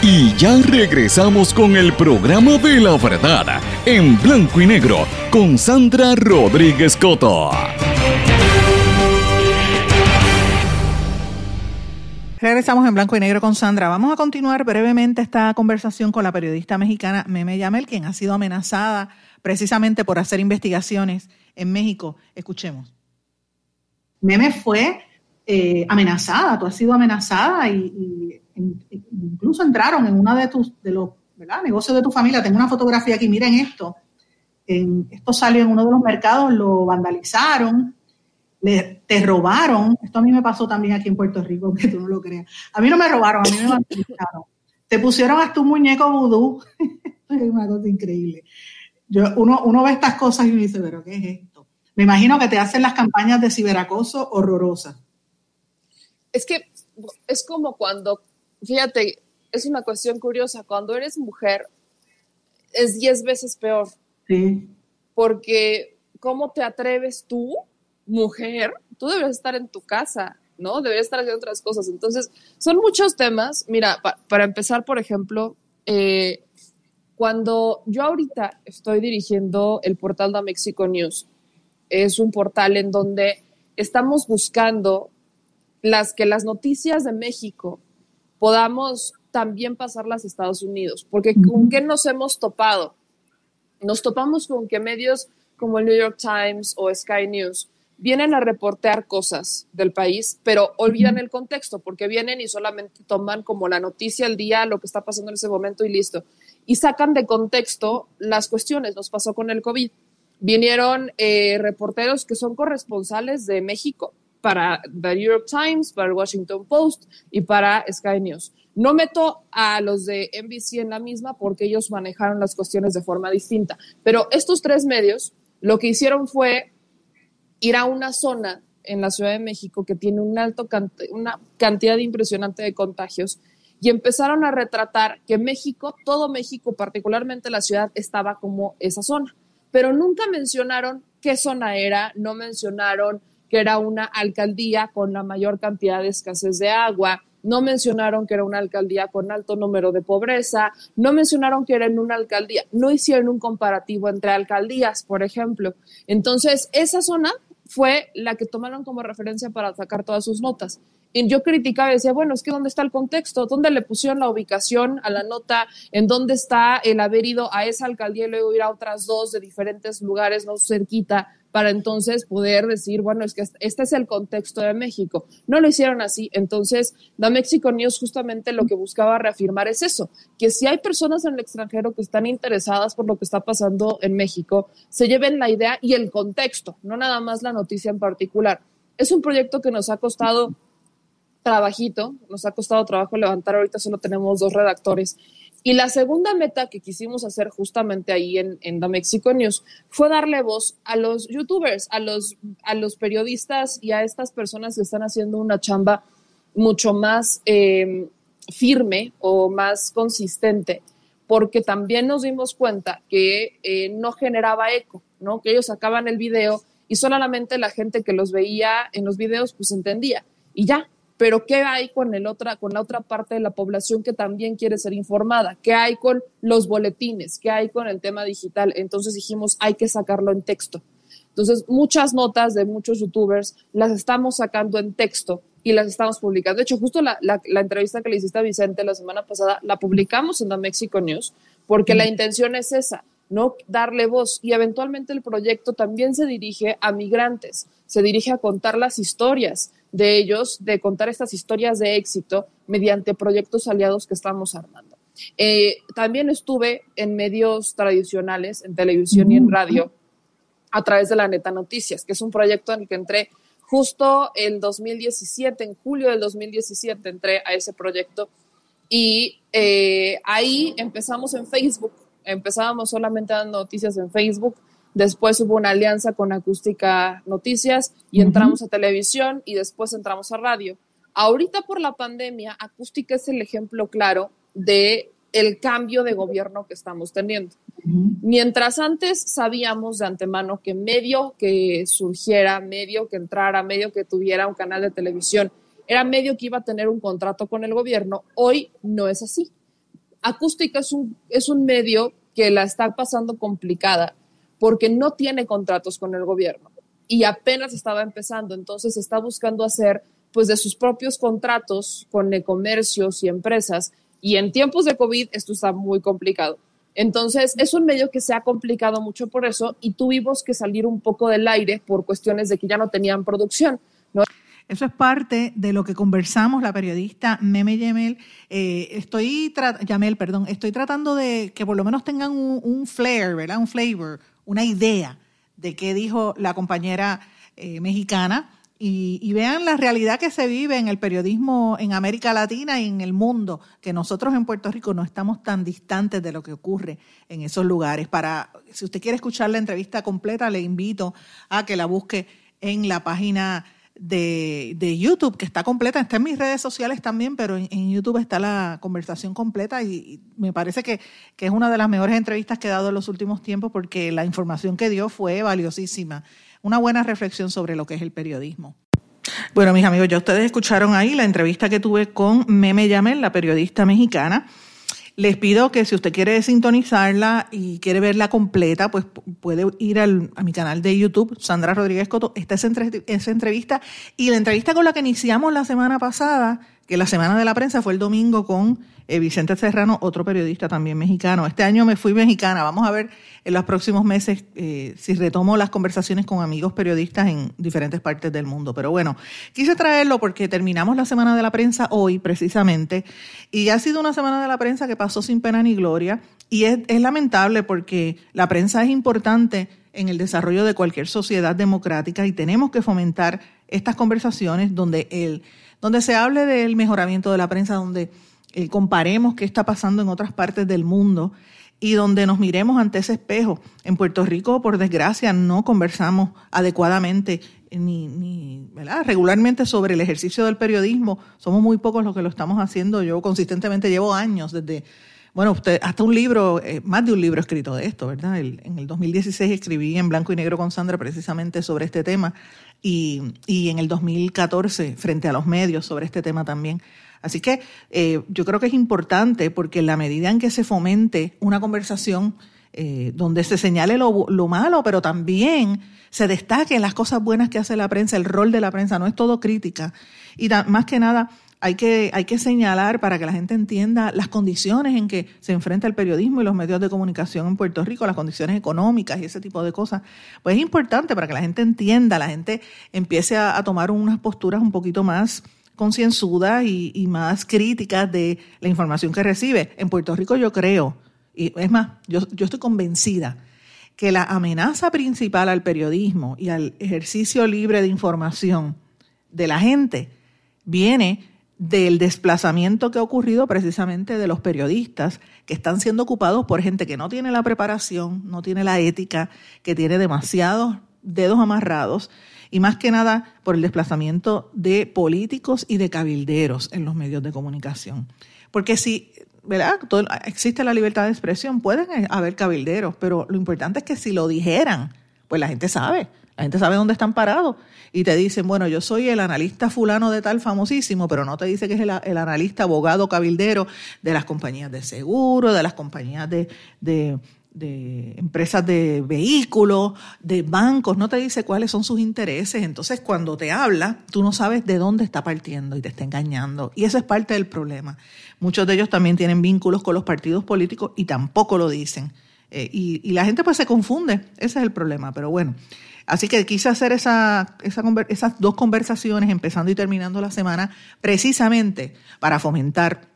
Y ya regresamos con el programa de la verdad en blanco y negro con Sandra Rodríguez Coto. Regresamos en blanco y negro con Sandra. Vamos a continuar brevemente esta conversación con la periodista mexicana Meme Yamel, quien ha sido amenazada precisamente por hacer investigaciones en México. Escuchemos. Meme fue eh, amenazada, tú has sido amenazada y, incluso entraron en una de tus de los negocios de tu familia. Tengo una fotografía aquí, miren esto. esto salió en uno de los mercados, lo vandalizaron, le, te robaron. Esto a mí me pasó también aquí en Puerto Rico, que tú no lo creas. A mí no me robaron, a mí me vandalizaron. Te pusieron hasta un muñeco vudú. es una cosa increíble. Yo, uno, uno ve estas cosas y me dice, pero ¿qué es esto? Me imagino que te hacen las campañas de ciberacoso horrorosas. Es que es como cuando, fíjate, es una cuestión curiosa, cuando eres mujer es diez veces peor. Sí. Porque, ¿cómo te atreves tú, mujer? Tú debes estar en tu casa, ¿no? Deberías estar haciendo otras cosas. Entonces, son muchos temas. Mira, para empezar, por ejemplo, eh, cuando yo ahorita estoy dirigiendo el portal de Mexico News, es un portal en donde estamos buscando las que las noticias de México podamos también pasarlas a Estados Unidos, porque ¿con qué nos hemos topado? Nos topamos con que medios como el New York Times o Sky News vienen a reportear cosas del país, pero olvidan el contexto, porque vienen y solamente toman como la noticia al día, lo que está pasando en ese momento y listo. Y sacan de contexto las cuestiones. Nos pasó con el COVID. Vinieron eh, reporteros que son corresponsales de México para The New York Times, para el Washington Post y para Sky News. No meto a los de NBC en la misma porque ellos manejaron las cuestiones de forma distinta, pero estos tres medios lo que hicieron fue ir a una zona en la Ciudad de México que tiene un alto una cantidad impresionante de contagios y empezaron a retratar que México, todo México, particularmente la ciudad, estaba como esa zona. Pero nunca mencionaron qué zona era, no mencionaron que era una alcaldía con la mayor cantidad de escasez de agua, no mencionaron que era una alcaldía con alto número de pobreza, no mencionaron que era en una alcaldía, no hicieron un comparativo entre alcaldías, por ejemplo. Entonces, esa zona fue la que tomaron como referencia para sacar todas sus notas. Y yo criticaba y decía, bueno, es que ¿dónde está el contexto? ¿Dónde le pusieron la ubicación a la nota? ¿En dónde está el haber ido a esa alcaldía y luego ir a otras dos de diferentes lugares, no cerquita? Para entonces poder decir, bueno, es que este es el contexto de México. No lo hicieron así. Entonces, la Mexico News justamente lo que buscaba reafirmar es eso, que si hay personas en el extranjero que están interesadas por lo que está pasando en México, se lleven la idea y el contexto, no nada más la noticia en particular. Es un proyecto que nos ha costado trabajito, nos ha costado trabajo levantar, ahorita solo tenemos dos redactores y la segunda meta que quisimos hacer justamente ahí en, en The Mexico News fue darle voz a los youtubers, a los, a los periodistas y a estas personas que están haciendo una chamba mucho más em, firme o más consistente, porque también nos dimos cuenta que eh, no generaba eco, ¿no? que ellos sacaban el video y solamente la gente que los veía en los videos pues entendía y ya, pero ¿qué hay con, el otra, con la otra parte de la población que también quiere ser informada? ¿Qué hay con los boletines? ¿Qué hay con el tema digital? Entonces dijimos, hay que sacarlo en texto. Entonces, muchas notas de muchos youtubers las estamos sacando en texto y las estamos publicando. De hecho, justo la, entrevista que le hiciste a Vicente la semana pasada la publicamos en la Mexico News porque la intención es esa, no darle voz. Y eventualmente el proyecto también se dirige a migrantes, se dirige a contar las historias de ellos de contar estas historias de éxito mediante proyectos aliados que estamos armando. Eh, también estuve en medios tradicionales, en televisión y en radio, a través de la Neta Noticias, que es un proyecto en el que entré justo en 2017, en julio del 2017 entré a ese proyecto. Y eh, ahí empezamos en Facebook, empezábamos solamente dando noticias en Facebook, Después hubo una alianza con Acústica Noticias y entramos a televisión y después entramos a radio. Ahorita por la pandemia, Acústica es el ejemplo claro de el cambio de gobierno que estamos teniendo. Mientras antes sabíamos de antemano que medio que surgiera, medio que entrara, medio que tuviera un canal de televisión, era medio que iba a tener un contrato con el gobierno, hoy no es así. Acústica es un, es un medio que la está pasando complicada porque no tiene contratos con el gobierno y apenas estaba empezando, entonces está buscando hacer pues de sus propios contratos con comercios y empresas y en tiempos de COVID esto está muy complicado. Entonces es un medio que se ha complicado mucho por eso y tuvimos que salir un poco del aire por cuestiones de que ya no tenían producción. Eso es parte de lo que conversamos la periodista Meme Yamel. Eh, estoy, Yamel, perdón, estoy tratando de que por lo menos tengan un, flair, ¿verdad? Un flavor, una idea de qué dijo la compañera eh, mexicana y, vean la realidad que se vive en el periodismo en América Latina y en el mundo, que nosotros en Puerto Rico no estamos tan distantes de lo que ocurre en esos lugares. Para, si usted quiere escuchar la entrevista completa, le invito a que la busque en la página de, YouTube, que está completa, está en mis redes sociales también, pero en, YouTube está la conversación completa y, me parece que, que, es una de las mejores entrevistas que he dado en los últimos tiempos porque la información que dio fue valiosísima una buena reflexión sobre lo que es el periodismo. Bueno, mis amigos, ya ustedes escucharon ahí la entrevista que tuve con Meme Yamel, la periodista mexicana. Les pido que si usted quiere sintonizarla y quiere verla completa, pues puede ir al, a mi canal de YouTube, Sandra Rodríguez Coto. Esta es esa entrevista y la entrevista con la que iniciamos la semana pasada, que la semana de la prensa fue el domingo con Vicente Serrano, otro periodista también mexicano. Este año me fui mexicana. Vamos a ver en los próximos meses eh, si retomo las conversaciones con amigos periodistas en diferentes partes del mundo. Pero bueno, quise traerlo porque terminamos la semana de la prensa hoy precisamente y ha sido una semana de la prensa que pasó sin pena ni gloria y es, es lamentable porque la prensa es importante en el desarrollo de cualquier sociedad democrática y tenemos que fomentar estas conversaciones donde el donde se hable del mejoramiento de la prensa, donde eh, comparemos qué está pasando en otras partes del mundo y donde nos miremos ante ese espejo. En Puerto Rico, por desgracia, no conversamos adecuadamente ni, ni regularmente sobre el ejercicio del periodismo. Somos muy pocos los que lo estamos haciendo. Yo consistentemente llevo años desde, bueno, usted, hasta un libro, eh, más de un libro escrito de esto, ¿verdad? en el 2016 escribí en blanco y negro con Sandra precisamente sobre este tema y en el 2014 frente a los medios sobre este tema también. Así que eh, yo creo que es importante porque en la medida en que se fomente una conversación eh, donde se señale lo, malo, pero también se destaquen las cosas buenas que hace la prensa, el rol de la prensa, no es todo crítica. Y más que nada, hay que, hay que señalar para que la gente entienda las condiciones en que se enfrenta el periodismo y los medios de comunicación en Puerto Rico, las condiciones económicas y ese tipo de cosas. Pues es importante para que la gente entienda, la gente empiece a tomar unas posturas un poquito más concienzuda y, más crítica de la información que recibe. En Puerto Rico yo creo, y es más, yo, yo estoy convencida que la amenaza principal al periodismo y al ejercicio libre de información de la gente viene del desplazamiento que ha ocurrido precisamente de los periodistas que están siendo ocupados por gente que no tiene la preparación, no tiene la ética, que tiene demasiados dedos amarrados y más que nada por el desplazamiento de políticos y de cabilderos en los medios de comunicación. Porque si ¿verdad? existe la libertad de expresión, pueden haber cabilderos, pero lo importante es que si lo dijeran, pues la gente sabe, la gente sabe dónde están parados y te dicen, bueno, yo soy el analista fulano de tal famosísimo, pero no te dice que es el, analista abogado cabildero de las compañías de seguro, de las compañías de, de de empresas de vehículos, de bancos, no te dice cuáles son sus intereses. Entonces, cuando te habla, tú no sabes de dónde está partiendo y te está engañando. Y eso es parte del problema. Muchos de ellos también tienen vínculos con los partidos políticos y tampoco lo dicen. Eh, y, la gente pues se confunde. Ese es el problema. Pero bueno, así que quise hacer esa, esa, esas dos conversaciones, empezando y terminando la semana, precisamente para fomentar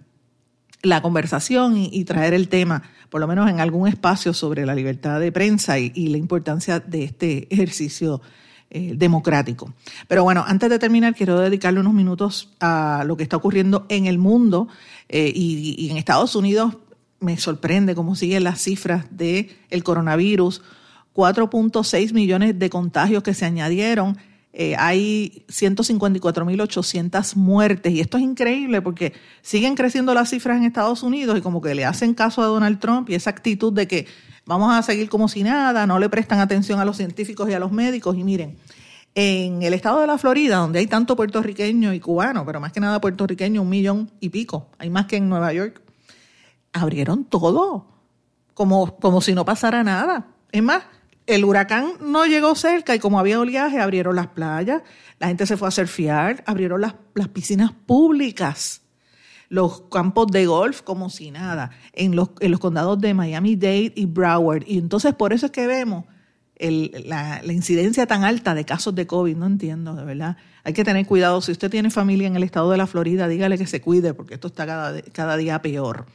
la conversación y, traer el tema, por lo menos en algún espacio, sobre la libertad de prensa y, la importancia de este ejercicio eh, democrático. Pero bueno, antes de terminar, quiero dedicarle unos minutos a lo que está ocurriendo en el mundo eh, y, en Estados Unidos. Me sorprende cómo siguen las cifras del el coronavirus. 4.6 millones de contagios que se añadieron eh, hay 154.800 muertes y esto es increíble porque siguen creciendo las cifras en Estados Unidos y como que le hacen caso a Donald Trump y esa actitud de que vamos a seguir como si nada, no le prestan atención a los científicos y a los médicos y miren, en el estado de la Florida, donde hay tanto puertorriqueño y cubano, pero más que nada puertorriqueño, un millón y pico, hay más que en Nueva York, abrieron todo, como, como si no pasara nada. Es más, el huracán no llegó cerca y como había oleaje, abrieron las playas, la gente se fue a surfear, abrieron las, las piscinas públicas, los campos de golf como si nada, en los, en los condados de Miami-Dade y Broward. Y entonces por eso es que vemos la, la, incidencia tan alta de casos de COVID. No entiendo, de verdad. Hay que tener cuidado. Si usted tiene familia en el estado de la Florida, dígale que se cuide porque esto está cada, cada día peor.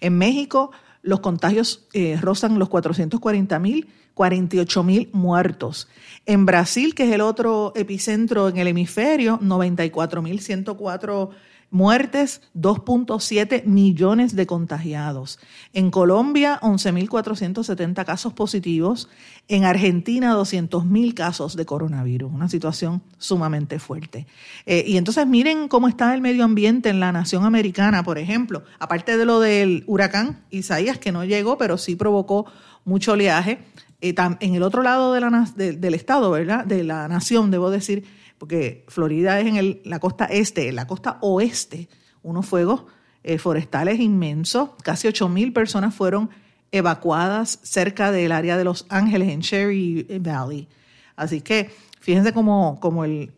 En México los contagios eh, rozan los 440 mil, 48 mil muertos. En Brasil, que es el otro epicentro en el hemisferio, 94 mil 104 muertes, 2.7 millones de contagiados. En Colombia, 11.470 casos positivos. En Argentina, 200.000 casos de coronavirus. Una situación sumamente fuerte. Eh, y entonces miren cómo está el medio ambiente en la nación americana, por ejemplo. Aparte de lo del huracán Isaías, que no llegó, pero sí provocó mucho oleaje. Eh, en el otro lado del estado, ¿verdad? De la nación, debo decir, porque Florida es en la costa este, en la costa oeste, unos fuegos eh, forestales inmensos. Casi 8.000 personas fueron evacuadas cerca del área de Los Ángeles, en Cherry Valley. Así que fíjense cómo, el,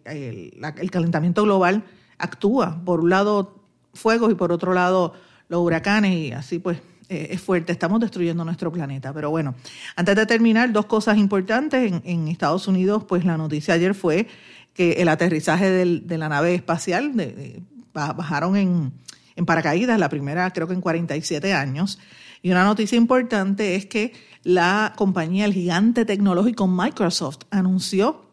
calentamiento global actúa. Por un lado, fuegos y por otro lado, los huracanes y así pues eh, es fuerte, estamos destruyendo nuestro planeta. Pero bueno, antes de terminar, dos cosas importantes. En, Estados Unidos, pues la noticia ayer fue que el aterrizaje de la nave espacial, bajaron en, en paracaídas, la primera creo que en 47 años. Y una noticia importante es que la compañía, el gigante tecnológico Microsoft, anunció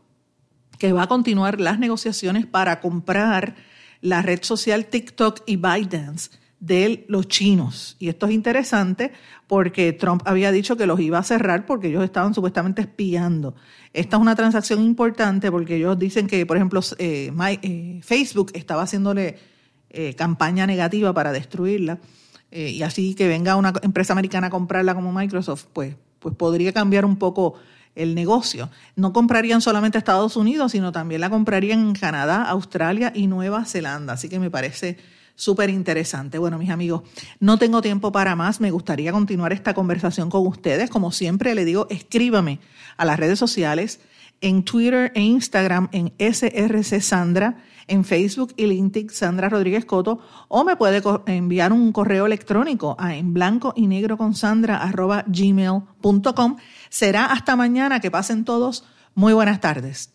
que va a continuar las negociaciones para comprar la red social TikTok y ByteDance de los chinos. Y esto es interesante porque Trump había dicho que los iba a cerrar porque ellos estaban supuestamente espiando. Esta es una transacción importante porque ellos dicen que, por ejemplo, eh, eh, Facebook estaba haciéndole eh, campaña negativa para destruirla. y así que venga una empresa americana a comprarla como Microsoft, pues, pues podría cambiar un poco el negocio. No comprarían solamente Estados Unidos, sino también la comprarían en Canadá, Australia y Nueva Zelanda. Así que me parece súper interesante. Bueno, mis amigos, no tengo tiempo para más. Me gustaría continuar esta conversación con ustedes. Como siempre, le digo, escríbame a las redes sociales, en Twitter e Instagram, en SRC Sandra, en Facebook y LinkedIn Sandra Rodríguez Coto, o me puede enviar un correo electrónico a en blanco y negro con Sandra gmail.com. Será hasta mañana. Que pasen todos. Muy buenas tardes.